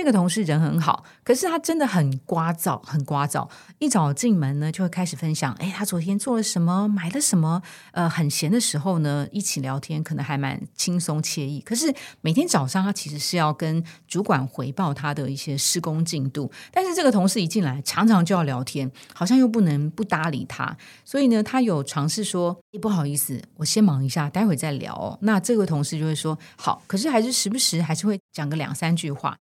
这个同事人很好，可是他真的很聒噪，很聒噪。一早进门呢，就会开始分享，哎，他昨天做了什么，买了什么。呃，很闲的时候呢，一起聊天，可能还蛮轻松惬意。可是每天早上，他其实是要跟主管回报他的一些施工进度。但是这个同事一进来，常常就要聊天，好像又不能不搭理他。所以呢，他有尝试说，不好意思，我先忙一下，待会再聊。那这位同事就会说好，可是还是时不时还是会讲个两三句话。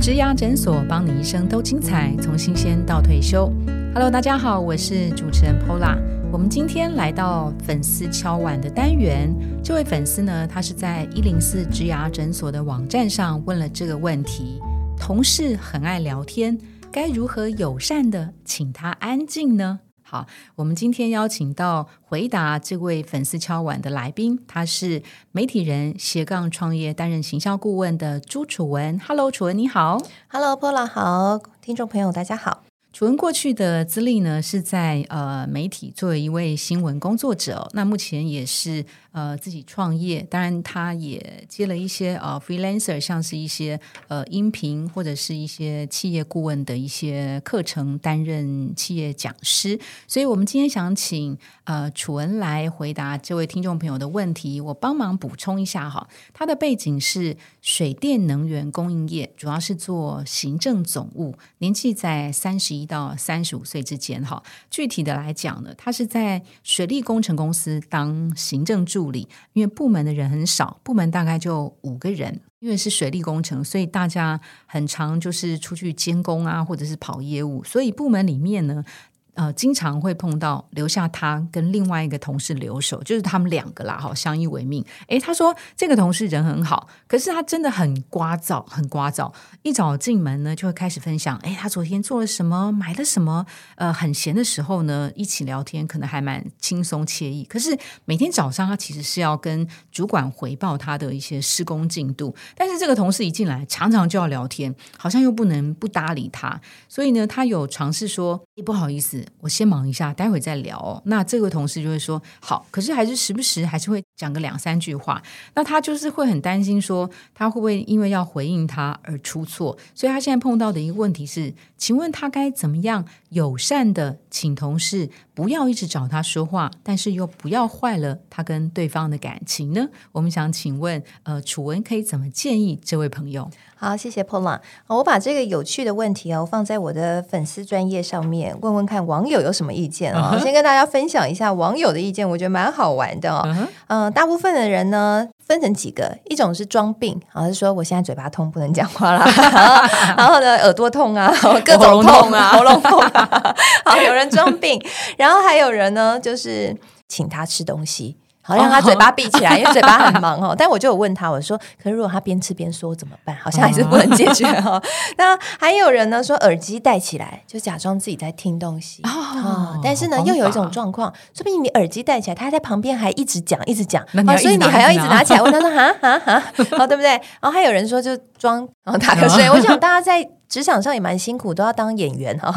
植牙诊所，帮你一生都精彩，从新鲜到退休。Hello，大家好，我是主持人 Pola。我们今天来到粉丝敲碗的单元。这位粉丝呢，他是在一零四植牙诊所的网站上问了这个问题：同事很爱聊天，该如何友善的请他安静呢？好，我们今天邀请到回答这位粉丝敲碗的来宾，他是媒体人斜杠创业担任行销顾问的朱楚文。Hello，楚文你好。Hello，波浪好，听众朋友大家好。楚文过去的资历呢，是在呃媒体作为一位新闻工作者，那目前也是。呃，自己创业，当然他也接了一些呃 freelancer，像是一些呃音频或者是一些企业顾问的一些课程，担任企业讲师。所以，我们今天想请呃楚文来回答这位听众朋友的问题。我帮忙补充一下哈，他的背景是水电能源供应业，主要是做行政总务，年纪在三十一到三十五岁之间哈。具体的来讲呢，他是在水利工程公司当行政。助理，因为部门的人很少，部门大概就五个人。因为是水利工程，所以大家很常就是出去监工啊，或者是跑业务。所以部门里面呢。呃，经常会碰到留下他跟另外一个同事留守，就是他们两个啦，哈，相依为命。诶，他说这个同事人很好，可是他真的很聒噪，很聒噪。一早进门呢，就会开始分享，诶，他昨天做了什么，买了什么。呃，很闲的时候呢，一起聊天，可能还蛮轻松惬意。可是每天早上，他其实是要跟主管回报他的一些施工进度。但是这个同事一进来，常常就要聊天，好像又不能不搭理他。所以呢，他有尝试说，不好意思。我先忙一下，待会再聊。那这位同事就会说好，可是还是时不时还是会讲个两三句话。那他就是会很担心，说他会不会因为要回应他而出错？所以他现在碰到的一个问题是，请问他该怎么样友善的请同事不要一直找他说话，但是又不要坏了他跟对方的感情呢？我们想请问，呃，楚文可以怎么建议这位朋友？好，谢谢 Pola。我把这个有趣的问题哦放在我的粉丝专业上面，问问看网友有什么意见啊？先跟大家分享一下网友的意见，我觉得蛮好玩的哦。嗯，大部分的人呢分成几个，一种是装病，好，是说我现在嘴巴痛不能讲话啦，然后呢耳朵痛啊，各种痛啊，喉咙痛啊，好，有人装病，然后还有人呢就是请他吃东西。好让他嘴巴闭起来，因为嘴巴很忙哦。但我就有问他，我说：“可是如果他边吃边说怎么办？好像还是不能解决哈。”那还有人呢说耳机戴起来，就假装自己在听东西啊。但是呢，又有一种状况，说不定你耳机戴起来，他在旁边还一直讲一直讲，所以你还要一直拿起来问他说：“哈哈哈，好对不对？”然后还有人说就装然后打瞌睡。我想大家在。职场上也蛮辛苦，都要当演员哈。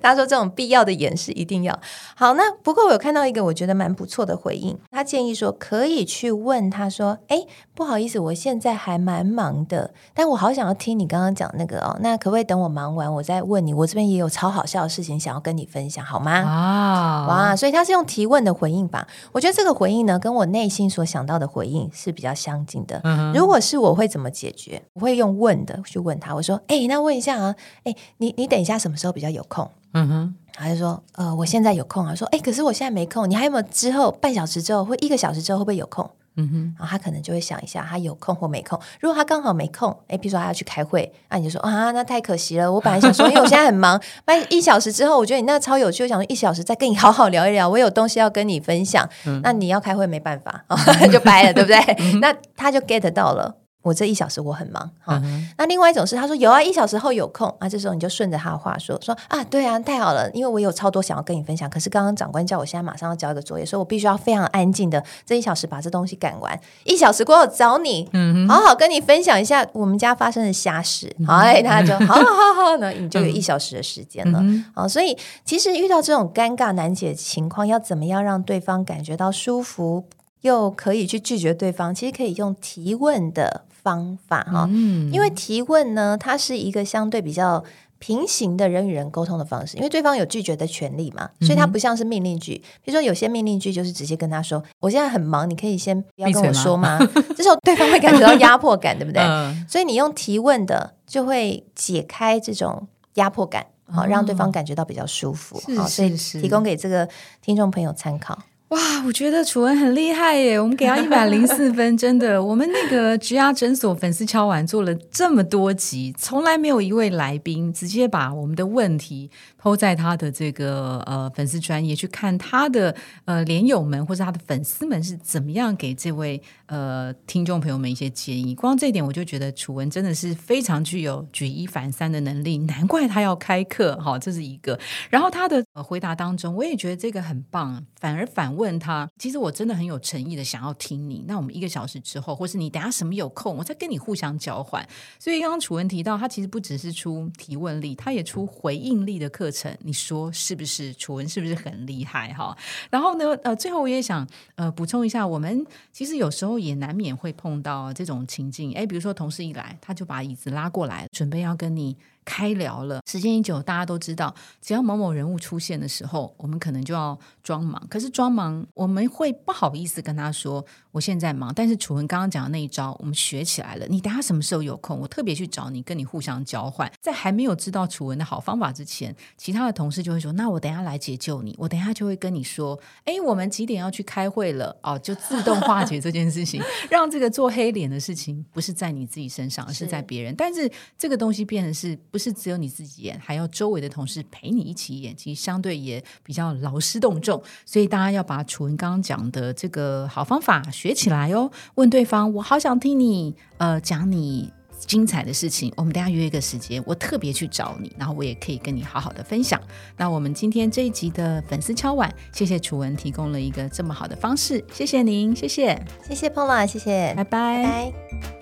大家 说这种必要的演示一定要好。那不过我有看到一个我觉得蛮不错的回应，他建议说可以去问他说：“哎，不好意思，我现在还蛮忙的，但我好想要听你刚刚讲那个哦。那可不可以等我忙完，我再问你？我这边也有超好笑的事情想要跟你分享，好吗？”啊，哇！所以他是用提问的回应吧。我觉得这个回应呢，跟我内心所想到的回应是比较相近的。如果是我会怎么解决？我会用问的去问他，我说：“哎，那问一下。”啊，哎，你你等一下什么时候比较有空？嗯哼，他就说，呃，我现在有空啊。说，哎，可是我现在没空，你还有没有之后半小时之后或一个小时之后会不会有空？嗯哼，然后他可能就会想一下，他有空或没空。如果他刚好没空，哎，比如说他要去开会，那你就说啊，那太可惜了。我本来想说，因为我现在很忙，半一小时之后，我觉得你那超有趣，我想说一小时再跟你好好聊一聊，我有东西要跟你分享。那你要开会没办法，就掰了，对不对？那他就 get 到了。我这一小时我很忙哈，那另外一种是他说有啊，一小时后有空啊，这时候你就顺着他的话说说啊，对啊，太好了，因为我有超多想要跟你分享，可是刚刚长官叫我现在马上要交一个作业，所以我必须要非常安静的这一小时把这东西赶完，一小时过后找你，好好跟你分享一下我们家发生的瞎事，哎，他就 好好好好，那你就有一小时的时间了，好，所以其实遇到这种尴尬难解的情况，要怎么样让对方感觉到舒服？又可以去拒绝对方，其实可以用提问的方法哈。嗯，因为提问呢，它是一个相对比较平行的人与人沟通的方式，因为对方有拒绝的权利嘛，所以它不像是命令句。比如说有些命令句就是直接跟他说：“我现在很忙，你可以先不要跟我说吗？” 这时候对方会感觉到压迫感，对不对？所以你用提问的，就会解开这种压迫感，好让对方感觉到比较舒服。好，所以提供给这个听众朋友参考。哇，我觉得楚文很厉害耶！我们给他一百零四分，真的。我们那个植牙诊所粉丝敲完做了这么多集，从来没有一位来宾直接把我们的问题。抛在他的这个呃粉丝专业去看他的呃连友们或者他的粉丝们是怎么样给这位呃听众朋友们一些建议。光这一点我就觉得楚文真的是非常具有举一反三的能力，难怪他要开课哈，这是一个。然后他的回答当中，我也觉得这个很棒，反而反问问他，其实我真的很有诚意的想要听你。那我们一个小时之后，或是你等下什么有空，我再跟你互相交换。所以刚刚楚文提到，他其实不只是出提问力，他也出回应力的课程。你说是不是？楚文是不是很厉害哈？然后呢？呃，最后我也想呃补充一下，我们其实有时候也难免会碰到这种情境。哎，比如说同事一来，他就把椅子拉过来，准备要跟你。开聊了，时间一久，大家都知道，只要某某人物出现的时候，我们可能就要装忙。可是装忙，我们会不好意思跟他说我现在忙。但是楚文刚刚讲的那一招，我们学起来了。你等下什么时候有空，我特别去找你，跟你互相交换。在还没有知道楚文的好方法之前，其他的同事就会说：“那我等下来解救你。”我等下就会跟你说：“哎，我们几点要去开会了？”哦，就自动化解这件事情，让这个做黑脸的事情不是在你自己身上，而是在别人。但是这个东西变成是。不是只有你自己演，还要周围的同事陪你一起演，其实相对也比较劳师动众。所以大家要把楚文刚刚讲的这个好方法学起来哦。问对方，我好想听你呃讲你精彩的事情。我们等下约一个时间，我特别去找你，然后我也可以跟你好好的分享。那我们今天这一集的粉丝敲碗，谢谢楚文提供了一个这么好的方式，谢谢您，谢谢，谢谢 Paula，谢谢，拜拜。